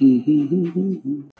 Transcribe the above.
Mm-hmm.